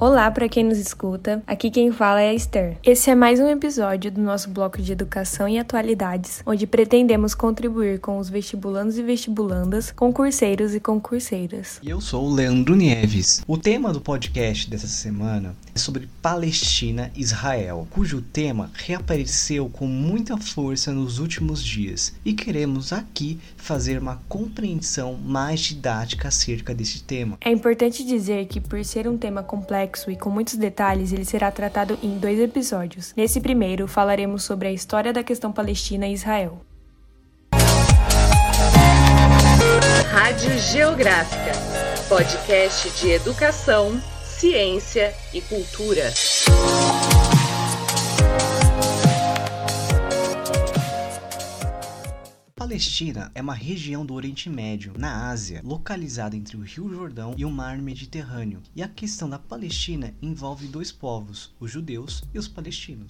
Olá para quem nos escuta, aqui quem fala é a Esther. Esse é mais um episódio do nosso bloco de educação e atualidades, onde pretendemos contribuir com os vestibulandos e vestibulandas, concurseiros e concurseiras. E eu sou o Leandro Nieves. O tema do podcast dessa semana é sobre Palestina e Israel, cujo tema reapareceu com muita força nos últimos dias e queremos aqui fazer uma compreensão mais didática acerca desse tema. É importante dizer que, por ser um tema complexo, complexo e com muitos detalhes, ele será tratado em dois episódios. Nesse primeiro, falaremos sobre a história da questão Palestina e Israel. Rádio Geográfica, podcast de educação, ciência e cultura. Palestina é uma região do Oriente Médio, na Ásia, localizada entre o Rio Jordão e o Mar Mediterrâneo. E a questão da Palestina envolve dois povos, os judeus e os palestinos.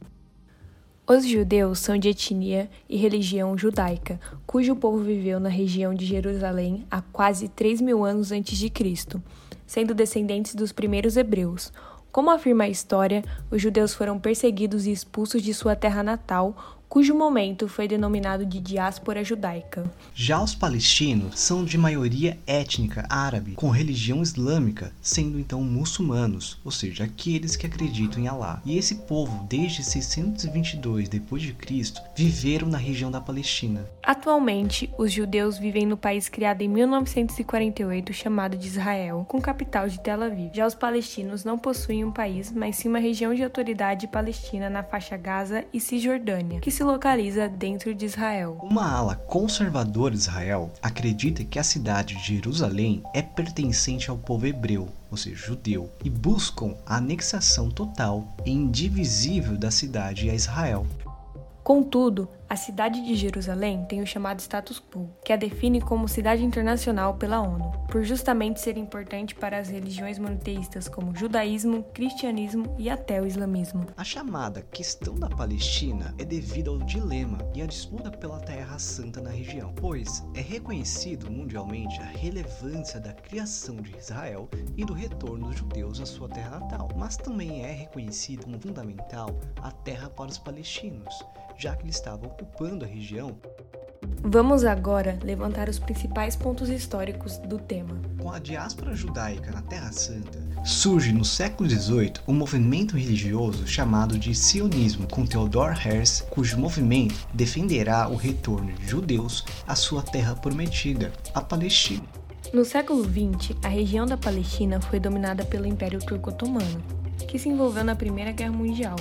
Os judeus são de etnia e religião judaica, cujo povo viveu na região de Jerusalém há quase 3 mil anos antes de Cristo, sendo descendentes dos primeiros hebreus. Como afirma a história, os judeus foram perseguidos e expulsos de sua terra natal, cujo momento foi denominado de diáspora judaica. Já os palestinos são de maioria étnica árabe, com religião islâmica, sendo então muçulmanos, ou seja, aqueles que acreditam em Alá. E esse povo, desde 622 d.C., viveram na região da Palestina. Atualmente, os judeus vivem no país criado em 1948 chamado de Israel, com capital de Tel Aviv. Já os palestinos não possuem um país, mas sim uma região de autoridade palestina na faixa Gaza e Cisjordânia, que se localiza dentro de Israel. Uma ala conservadora de Israel acredita que a cidade de Jerusalém é pertencente ao povo hebreu, ou seja, judeu, e buscam a anexação total e indivisível da cidade a Israel. Contudo, a cidade de Jerusalém tem o chamado status quo, que a define como cidade internacional pela ONU, por justamente ser importante para as religiões monoteístas como judaísmo, cristianismo e até o islamismo. A chamada questão da Palestina é devido ao dilema e à disputa pela Terra Santa na região, pois é reconhecido mundialmente a relevância da criação de Israel e do retorno dos judeus à sua terra natal, mas também é reconhecido como fundamental a terra para os palestinos, já que eles estavam ocupando a região. Vamos agora levantar os principais pontos históricos do tema. Com a diáspora judaica na Terra Santa, surge no século XVIII um movimento religioso chamado de Sionismo, com Theodor Herzl, cujo movimento defenderá o retorno de judeus à sua terra prometida, a Palestina. No século XX, a região da Palestina foi dominada pelo Império Turco-Otomano, que se envolveu na Primeira Guerra Mundial.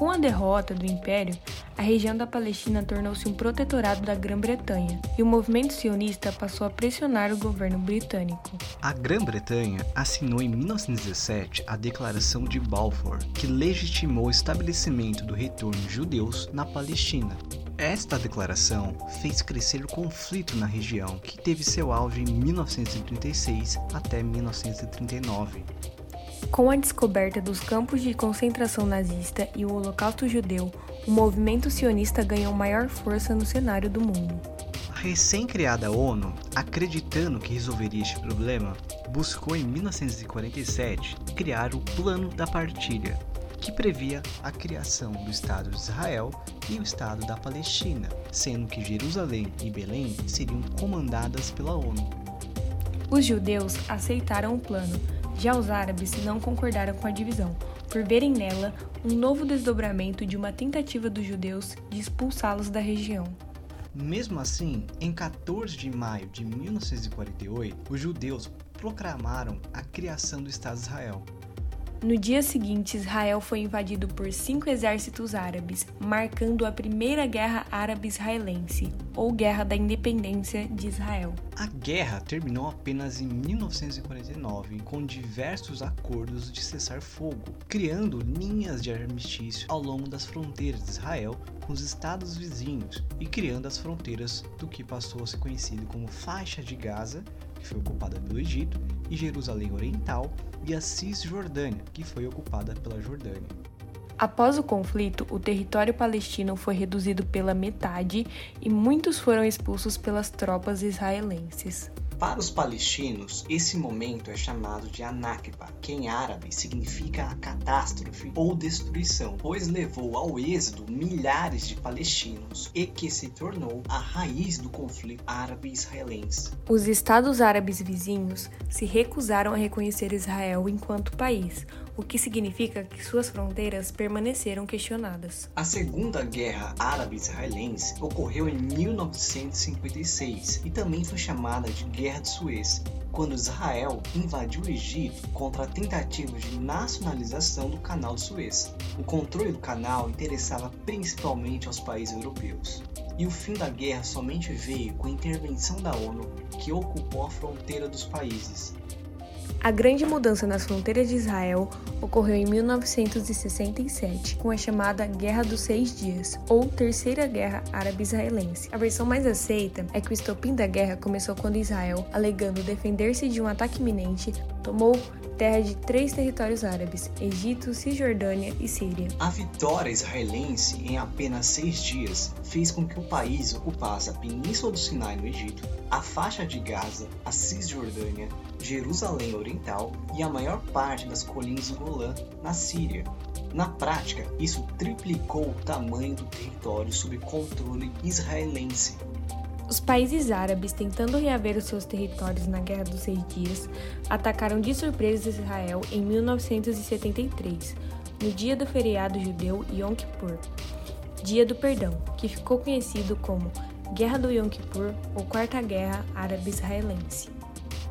Com a derrota do Império, a região da Palestina tornou-se um protetorado da Grã-Bretanha e o movimento sionista passou a pressionar o governo britânico. A Grã-Bretanha assinou em 1917 a Declaração de Balfour, que legitimou o estabelecimento do retorno de judeus na Palestina. Esta declaração fez crescer o conflito na região, que teve seu auge em 1936 até 1939. Com a descoberta dos campos de concentração nazista e o Holocausto judeu, o movimento sionista ganhou maior força no cenário do mundo. A recém-criada ONU, acreditando que resolveria este problema, buscou em 1947 criar o Plano da Partilha, que previa a criação do Estado de Israel e o Estado da Palestina, sendo que Jerusalém e Belém seriam comandadas pela ONU. Os judeus aceitaram o plano, já os árabes não concordaram com a divisão, por verem nela um novo desdobramento de uma tentativa dos judeus de expulsá-los da região. Mesmo assim, em 14 de maio de 1948, os judeus proclamaram a criação do Estado de Israel. No dia seguinte, Israel foi invadido por cinco exércitos árabes, marcando a Primeira Guerra Árabe-Israelense, ou Guerra da Independência de Israel. A guerra terminou apenas em 1949, com diversos acordos de cessar-fogo, criando linhas de armistício ao longo das fronteiras de Israel com os estados vizinhos e criando as fronteiras do que passou a ser conhecido como Faixa de Gaza, que foi ocupada pelo Egito, e Jerusalém Oriental, e a Cisjordânia, que foi ocupada pela Jordânia. Após o conflito, o território palestino foi reduzido pela metade e muitos foram expulsos pelas tropas israelenses. Para os palestinos, esse momento é chamado de Anakba, que em árabe significa a catástrofe ou destruição, pois levou ao êxodo milhares de palestinos e que se tornou a raiz do conflito árabe-israelense. Os estados árabes vizinhos se recusaram a reconhecer Israel enquanto país, o que significa que suas fronteiras permaneceram questionadas. A Segunda Guerra Árabe-Israelense ocorreu em 1956 e também foi chamada de Guerra de Suez, quando Israel invadiu o Egito contra a tentativa de nacionalização do Canal de Suez. O controle do canal interessava principalmente aos países europeus. E o fim da guerra somente veio com a intervenção da ONU, que ocupou a fronteira dos países, a grande mudança nas fronteiras de Israel ocorreu em 1967, com a chamada Guerra dos Seis Dias, ou Terceira Guerra Árabe-Israelense. A versão mais aceita é que o estopim da guerra começou quando Israel, alegando defender-se de um ataque iminente, tomou terra de três territórios árabes: Egito, Cisjordânia e Síria. A vitória israelense em apenas seis dias fez com que o país ocupasse a Península do Sinai no Egito, a faixa de Gaza, a Cisjordânia, Jerusalém Oriental e a maior parte das colinas do Golã, na Síria. Na prática, isso triplicou o tamanho do território sob controle israelense. Os países árabes, tentando reaver os seus territórios na Guerra dos Seis Dias, atacaram de surpresa Israel em 1973, no dia do feriado judeu Yom Kippur, Dia do Perdão, que ficou conhecido como Guerra do Yom Kippur ou Quarta Guerra Árabe-Israelense.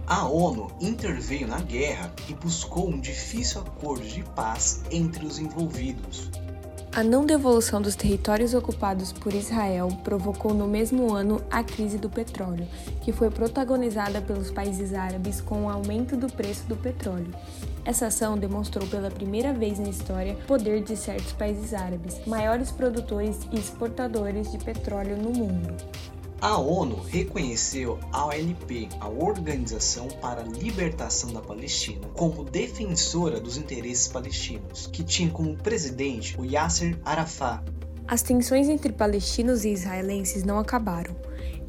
A ONU interveio na guerra e buscou um difícil acordo de paz entre os envolvidos. A não devolução dos territórios ocupados por Israel provocou no mesmo ano a crise do petróleo, que foi protagonizada pelos países árabes com o aumento do preço do petróleo. Essa ação demonstrou pela primeira vez na história o poder de certos países árabes, maiores produtores e exportadores de petróleo no mundo. A ONU reconheceu a OLP, a Organização para a Libertação da Palestina, como defensora dos interesses palestinos, que tinha como presidente o Yasser Arafat. As tensões entre palestinos e israelenses não acabaram.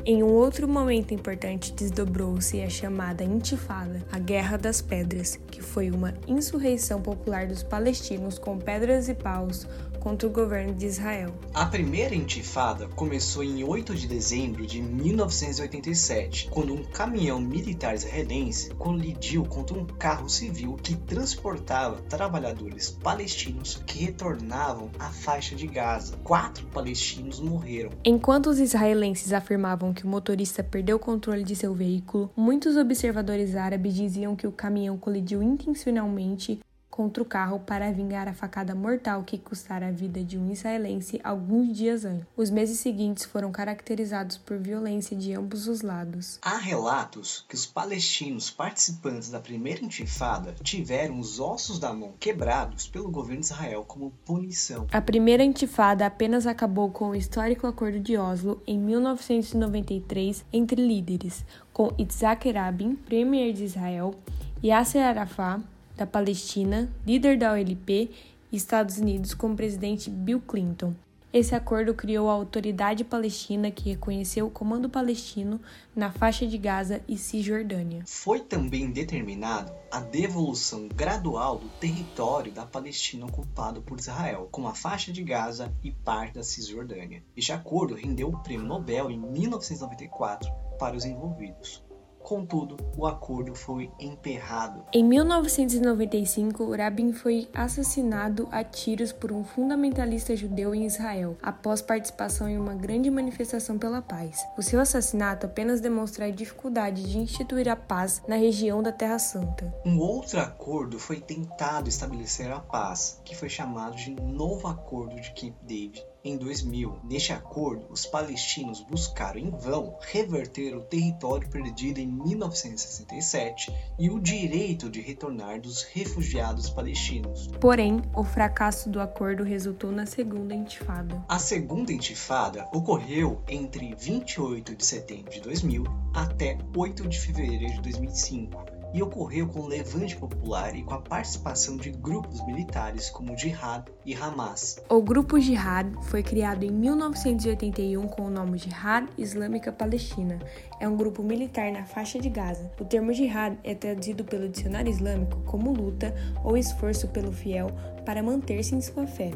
Em um outro momento importante, desdobrou-se a chamada Intifada, a Guerra das Pedras, que foi uma insurreição popular dos palestinos com pedras e paus contra o governo de Israel. A primeira intifada começou em 8 de dezembro de 1987, quando um caminhão militar israelense colidiu contra um carro civil que transportava trabalhadores palestinos que retornavam à faixa de Gaza. Quatro palestinos morreram. Enquanto os israelenses afirmavam que o motorista perdeu o controle de seu veículo, muitos observadores árabes diziam que o caminhão colidiu intencionalmente contra o carro para vingar a facada mortal que custara a vida de um israelense alguns dias antes. Os meses seguintes foram caracterizados por violência de ambos os lados. Há relatos que os palestinos participantes da primeira intifada tiveram os ossos da mão quebrados pelo governo de Israel como punição. A primeira intifada apenas acabou com o histórico Acordo de Oslo em 1993 entre líderes, com Itzhak Rabin, premier de Israel, Yasser Arafat, da Palestina, líder da OLP e Estados Unidos com o presidente Bill Clinton. Esse acordo criou a Autoridade Palestina, que reconheceu o comando palestino na faixa de Gaza e Cisjordânia. Foi também determinado a devolução gradual do território da Palestina ocupado por Israel, como a faixa de Gaza e parte da Cisjordânia. Este acordo rendeu o Prêmio Nobel em 1994 para os envolvidos. Contudo, o acordo foi emperrado. Em 1995, Rabin foi assassinado a tiros por um fundamentalista judeu em Israel, após participação em uma grande manifestação pela paz. O seu assassinato apenas demonstra a dificuldade de instituir a paz na região da Terra Santa. Um outro acordo foi tentado estabelecer a paz, que foi chamado de Novo Acordo de Camp David em 2000. Neste acordo, os palestinos buscaram em vão reverter o território perdido em 1967 e o direito de retornar dos refugiados palestinos. Porém, o fracasso do acordo resultou na segunda intifada. A segunda intifada ocorreu entre 28 de setembro de 2000 até 8 de fevereiro de 2005 e ocorreu com o levante popular e com a participação de grupos militares como o Jihad e Hamas. O grupo Jihad foi criado em 1981 com o nome Jihad Islâmica Palestina. É um grupo militar na faixa de Gaza. O termo Jihad é traduzido pelo dicionário islâmico como luta ou esforço pelo fiel para manter-se em sua fé.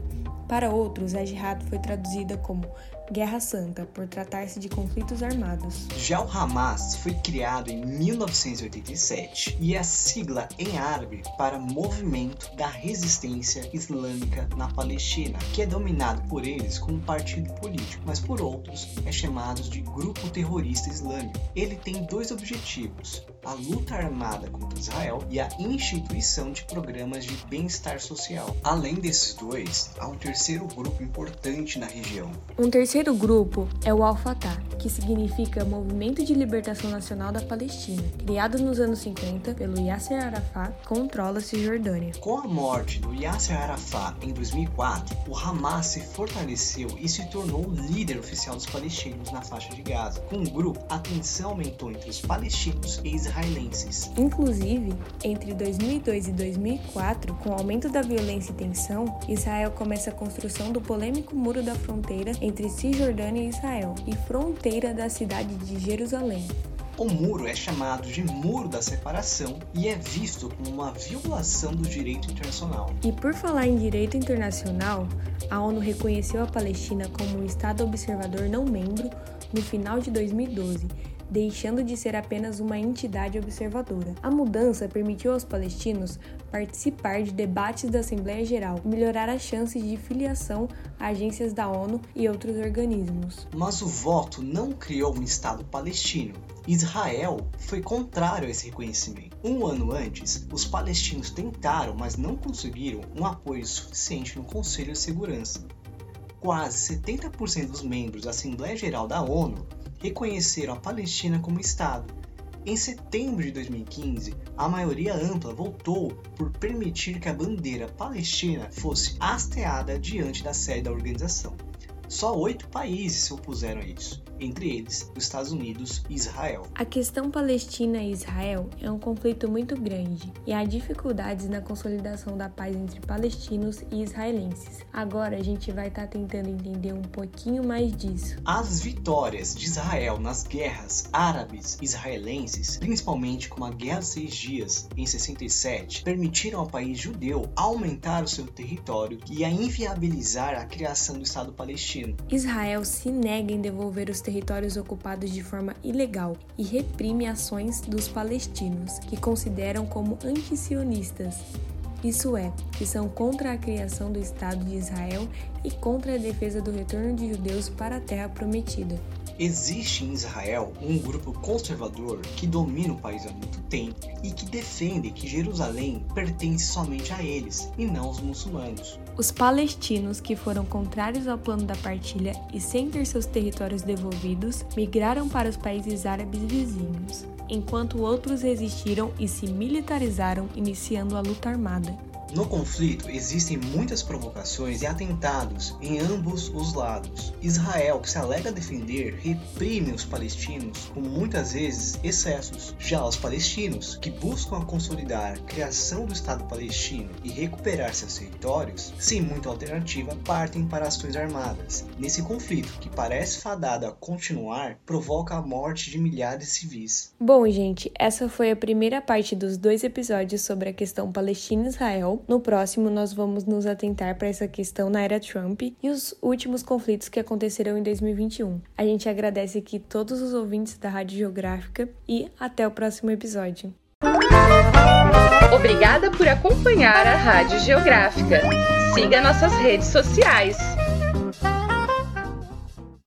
Para outros, a jihad foi traduzida como Guerra Santa, por tratar-se de conflitos armados. Já o Hamas foi criado em 1987 e é a sigla em árabe para Movimento da Resistência Islâmica na Palestina, que é dominado por eles como partido político, mas por outros é chamado de Grupo Terrorista Islâmico. Ele tem dois objetivos: a luta armada contra Israel e a instituição de programas de bem-estar social. Além desses dois, há um terceiro grupo importante na região. Um terceiro grupo é o Al-Fatah, que significa Movimento de Libertação Nacional da Palestina. Criado nos anos 50 pelo Yasser Arafat, controla Cisjordânia. Com a morte do Yasser Arafat em 2004, o Hamas se fortaleceu e se tornou o líder oficial dos palestinos na faixa de Gaza. Com o grupo, a tensão aumentou entre os palestinos e israelenses israelenses. Inclusive, entre 2002 e 2004, com o aumento da violência e tensão, Israel começa a construção do polêmico Muro da Fronteira entre Cisjordânia e Israel e fronteira da cidade de Jerusalém. O muro é chamado de Muro da Separação e é visto como uma violação do direito internacional. E por falar em direito internacional, a ONU reconheceu a Palestina como um Estado observador não membro no final de 2012 deixando de ser apenas uma entidade observadora. A mudança permitiu aos palestinos participar de debates da Assembleia Geral melhorar as chances de filiação a agências da ONU e outros organismos. Mas o voto não criou um Estado palestino. Israel foi contrário a esse reconhecimento. Um ano antes, os palestinos tentaram, mas não conseguiram, um apoio suficiente no Conselho de Segurança. Quase 70% dos membros da Assembleia Geral da ONU reconheceram a Palestina como Estado. Em setembro de 2015, a maioria ampla votou por permitir que a bandeira palestina fosse hasteada diante da sede da organização. Só oito países se opuseram a isso entre eles os Estados Unidos e Israel. A questão Palestina e Israel é um conflito muito grande e há dificuldades na consolidação da paz entre palestinos e israelenses. Agora a gente vai estar tá tentando entender um pouquinho mais disso. As vitórias de Israel nas guerras árabes israelenses, principalmente como a Guerra dos Seis Dias em 67, permitiram ao país judeu aumentar o seu território e a inviabilizar a criação do Estado palestino. Israel se nega em devolver os territórios ocupados de forma ilegal e reprime ações dos palestinos, que consideram como antisionistas. Isso é, que são contra a criação do Estado de Israel e contra a defesa do retorno de judeus para a terra prometida. Existe em Israel um grupo conservador que domina o país há muito tempo e que defende que Jerusalém pertence somente a eles e não aos muçulmanos. Os palestinos, que foram contrários ao plano da partilha e sem ter seus territórios devolvidos, migraram para os países árabes vizinhos, enquanto outros resistiram e se militarizaram, iniciando a luta armada. No conflito existem muitas provocações e atentados em ambos os lados. Israel, que se alega defender, reprime os palestinos com muitas vezes excessos. Já os palestinos, que buscam consolidar a criação do Estado palestino e recuperar seus territórios, sem muita alternativa, partem para ações armadas. Nesse conflito, que parece fadado a continuar, provoca a morte de milhares de civis. Bom, gente, essa foi a primeira parte dos dois episódios sobre a questão Palestina-Israel. No próximo, nós vamos nos atentar para essa questão na era Trump e os últimos conflitos que aconteceram em 2021. A gente agradece aqui todos os ouvintes da Rádio Geográfica e até o próximo episódio. Obrigada por acompanhar a Rádio Geográfica. Siga nossas redes sociais.